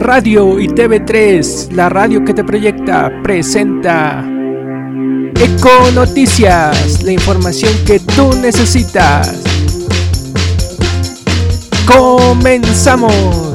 Radio y TV3, la radio que te proyecta, presenta Eco Noticias, la información que tú necesitas. Comenzamos.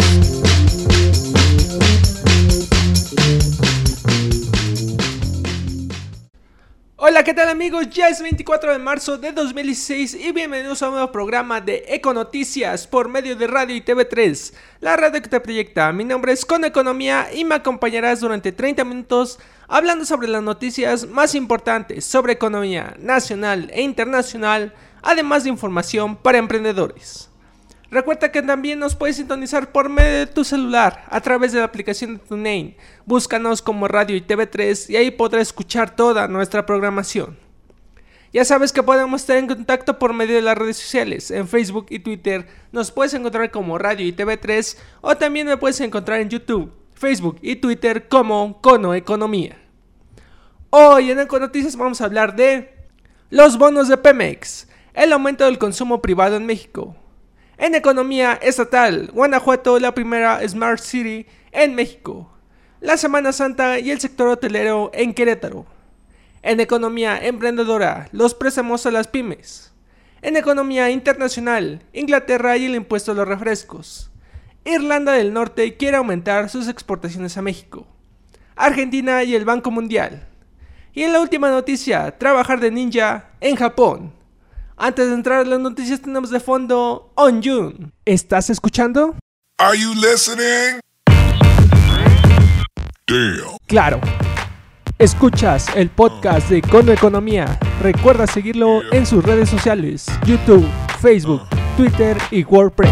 Hola, ¿qué tal amigos? Ya es 24 de marzo de 2016 y bienvenidos a un nuevo programa de Econoticias por medio de Radio y TV3, la radio que te proyecta. Mi nombre es Con Economía y me acompañarás durante 30 minutos hablando sobre las noticias más importantes sobre economía nacional e internacional, además de información para emprendedores. Recuerda que también nos puedes sintonizar por medio de tu celular a través de la aplicación de TuneIn. Búscanos como Radio y TV3 y ahí podrás escuchar toda nuestra programación. Ya sabes que podemos estar en contacto por medio de las redes sociales. En Facebook y Twitter nos puedes encontrar como Radio y TV3 o también me puedes encontrar en YouTube, Facebook y Twitter como Cono Economía. Hoy en Econoticias vamos a hablar de los bonos de Pemex, el aumento del consumo privado en México, en economía estatal, Guanajuato la primera Smart City en México. La Semana Santa y el sector hotelero en Querétaro. En economía emprendedora, los préstamos a las pymes. En economía internacional, Inglaterra y el impuesto a los refrescos. Irlanda del Norte quiere aumentar sus exportaciones a México. Argentina y el Banco Mundial. Y en la última noticia, trabajar de ninja en Japón. Antes de entrar a las noticias tenemos de fondo On June. ¿Estás escuchando? Are you listening? Damn. Claro. Escuchas el podcast de Cono Economía. Recuerda seguirlo en sus redes sociales, YouTube, Facebook, Twitter y WordPress.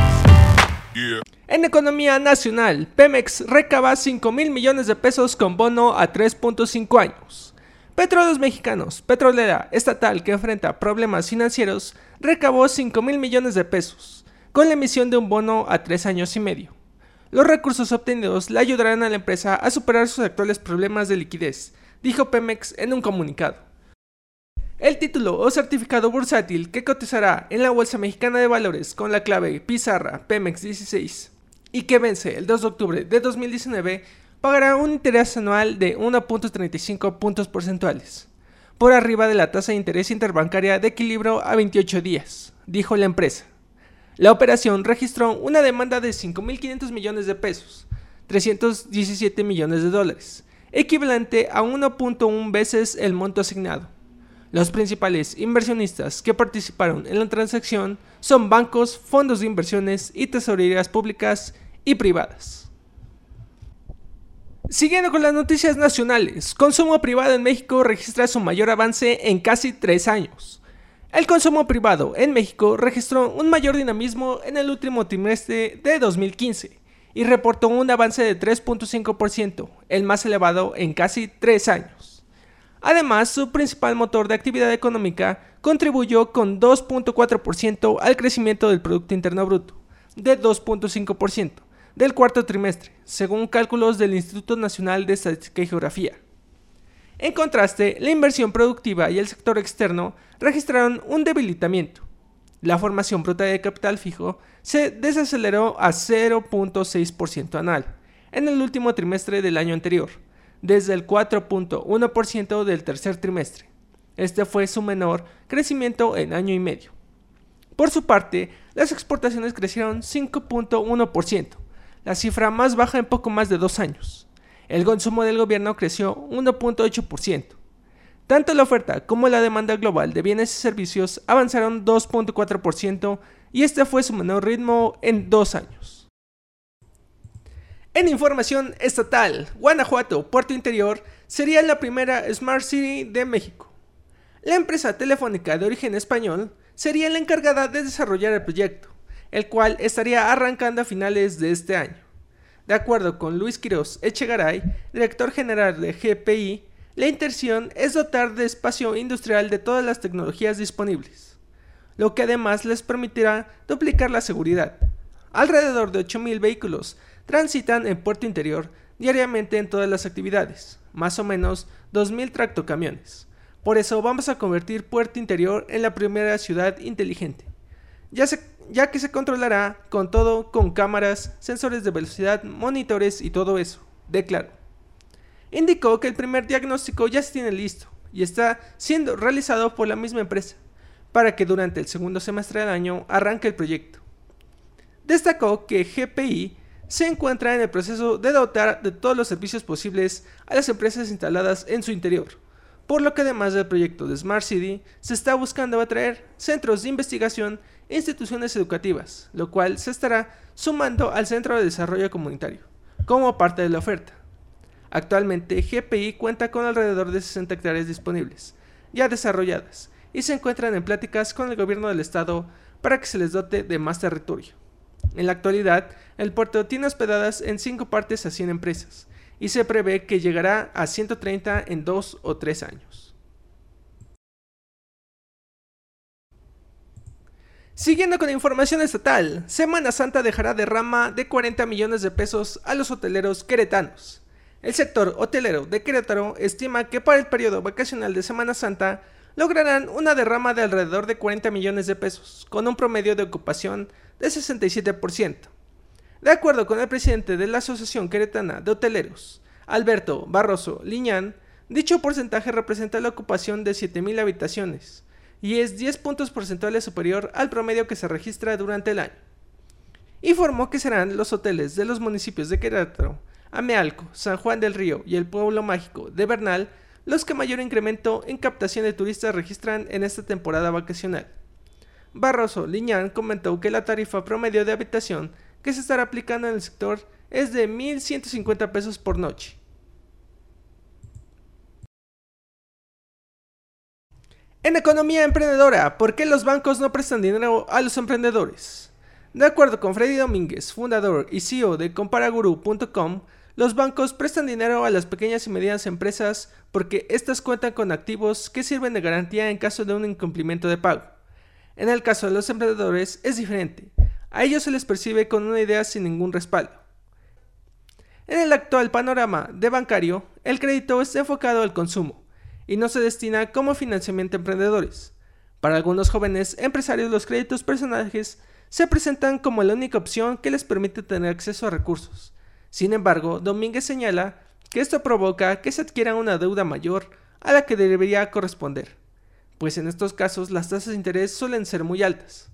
En economía nacional, Pemex recaba 5 mil millones de pesos con bono a 3.5 años. Petróleos Mexicanos, petrolera estatal que enfrenta problemas financieros, recabó 5 mil millones de pesos, con la emisión de un bono a tres años y medio. Los recursos obtenidos le ayudarán a la empresa a superar sus actuales problemas de liquidez, dijo Pemex en un comunicado. El título o certificado bursátil que cotizará en la Bolsa Mexicana de Valores con la clave Pizarra Pemex 16 y que vence el 2 de octubre de 2019 pagará un interés anual de 1.35 puntos porcentuales, por arriba de la tasa de interés interbancaria de equilibrio a 28 días, dijo la empresa. La operación registró una demanda de 5.500 millones de pesos, 317 millones de dólares, equivalente a 1.1 veces el monto asignado. Los principales inversionistas que participaron en la transacción son bancos, fondos de inversiones y tesorerías públicas y privadas. Siguiendo con las noticias nacionales, consumo privado en México registra su mayor avance en casi tres años. El consumo privado en México registró un mayor dinamismo en el último trimestre de 2015 y reportó un avance de 3.5%, el más elevado en casi tres años. Además, su principal motor de actividad económica contribuyó con 2.4% al crecimiento del Producto Interno Bruto, de 2.5%, del cuarto trimestre, según cálculos del Instituto Nacional de Estadística y Geografía. En contraste, la inversión productiva y el sector externo registraron un debilitamiento. La formación bruta de capital fijo se desaceleró a 0.6% anual en el último trimestre del año anterior, desde el 4.1% del tercer trimestre. Este fue su menor crecimiento en año y medio. Por su parte, las exportaciones crecieron 5.1%, la cifra más baja en poco más de dos años. El consumo del gobierno creció 1.8%. Tanto la oferta como la demanda global de bienes y servicios avanzaron 2.4% y este fue su menor ritmo en dos años. En información estatal, Guanajuato, Puerto Interior, sería la primera Smart City de México. La empresa telefónica de origen español sería la encargada de desarrollar el proyecto el cual estaría arrancando a finales de este año. De acuerdo con Luis Quiroz Echegaray, director general de GPI, la intención es dotar de espacio industrial de todas las tecnologías disponibles, lo que además les permitirá duplicar la seguridad. Alrededor de 8.000 vehículos transitan en Puerto Interior diariamente en todas las actividades, más o menos 2.000 tractocamiones. Por eso vamos a convertir Puerto Interior en la primera ciudad inteligente. Ya se ya que se controlará con todo con cámaras, sensores de velocidad, monitores y todo eso, declaró. Indicó que el primer diagnóstico ya se tiene listo y está siendo realizado por la misma empresa, para que durante el segundo semestre del año arranque el proyecto. Destacó que GPI se encuentra en el proceso de dotar de todos los servicios posibles a las empresas instaladas en su interior, por lo que además del proyecto de Smart City, se está buscando atraer centros de investigación instituciones educativas, lo cual se estará sumando al Centro de Desarrollo Comunitario, como parte de la oferta. Actualmente, GPI cuenta con alrededor de 60 hectáreas disponibles, ya desarrolladas, y se encuentran en pláticas con el gobierno del estado para que se les dote de más territorio. En la actualidad, el puerto tiene hospedadas en 5 partes a 100 empresas, y se prevé que llegará a 130 en 2 o 3 años. Siguiendo con información estatal, Semana Santa dejará derrama de 40 millones de pesos a los hoteleros queretanos. El sector hotelero de Querétaro estima que para el periodo vacacional de Semana Santa lograrán una derrama de alrededor de 40 millones de pesos, con un promedio de ocupación de 67%. De acuerdo con el presidente de la Asociación Queretana de Hoteleros, Alberto Barroso Liñán, dicho porcentaje representa la ocupación de 7.000 habitaciones y es 10 puntos porcentuales superior al promedio que se registra durante el año. Informó que serán los hoteles de los municipios de Querétaro, Amealco, San Juan del Río y el pueblo mágico de Bernal los que mayor incremento en captación de turistas registran en esta temporada vacacional. Barroso Liñán comentó que la tarifa promedio de habitación que se estará aplicando en el sector es de 1.150 pesos por noche. En economía emprendedora, ¿por qué los bancos no prestan dinero a los emprendedores? De acuerdo con Freddy Domínguez, fundador y CEO de comparaguru.com, los bancos prestan dinero a las pequeñas y medianas empresas porque éstas cuentan con activos que sirven de garantía en caso de un incumplimiento de pago. En el caso de los emprendedores es diferente. A ellos se les percibe con una idea sin ningún respaldo. En el actual panorama de bancario, el crédito está enfocado al consumo y no se destina como financiamiento a emprendedores. Para algunos jóvenes empresarios los créditos personales se presentan como la única opción que les permite tener acceso a recursos sin embargo, Domínguez señala que esto provoca que se adquiera una deuda mayor a la que debería corresponder, pues en estos casos las tasas de interés suelen ser muy altas.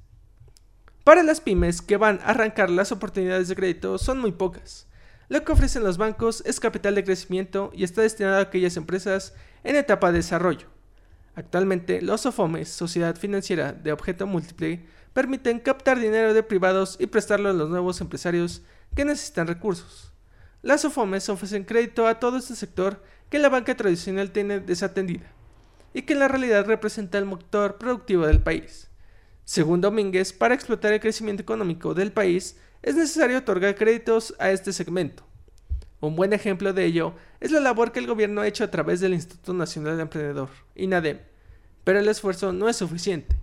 Para las pymes que van a arrancar las oportunidades de crédito son muy pocas. Lo que ofrecen los bancos es capital de crecimiento y está destinado a aquellas empresas en etapa de desarrollo. Actualmente, los SOFOMES, Sociedad Financiera de Objeto Múltiple, permiten captar dinero de privados y prestarlo a los nuevos empresarios que necesitan recursos. Las OFOMES ofrecen crédito a todo este sector que la banca tradicional tiene desatendida y que en la realidad representa el motor productivo del país. Según Domínguez, para explotar el crecimiento económico del país es necesario otorgar créditos a este segmento. Un buen ejemplo de ello es la labor que el gobierno ha hecho a través del Instituto Nacional del Emprendedor, INADEM, pero el esfuerzo no es suficiente.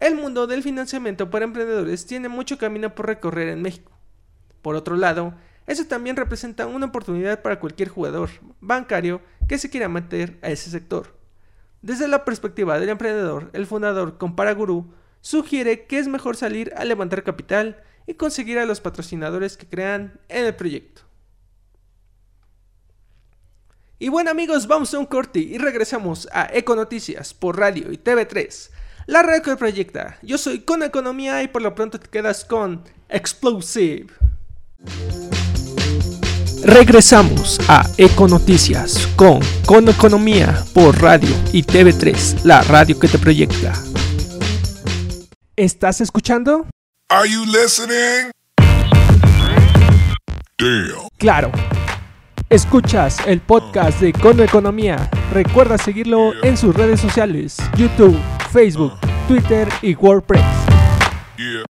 El mundo del financiamiento para emprendedores tiene mucho camino por recorrer en México. Por otro lado, eso también representa una oportunidad para cualquier jugador bancario que se quiera meter a ese sector. Desde la perspectiva del emprendedor, el fundador Comparaguru sugiere que es mejor salir a levantar capital y conseguir a los patrocinadores que crean en el proyecto. Y bueno amigos, vamos a un corte y regresamos a Econoticias por radio y TV3. La red que proyecta. Yo soy con Economía y por lo pronto te quedas con Explosive. Regresamos a Econoticias con Con Economía por radio y TV3, la radio que te proyecta. ¿Estás escuchando? Are you listening? Claro. Escuchas el podcast de Con Economía. Recuerda seguirlo en sus redes sociales: YouTube, Facebook, Twitter y WordPress.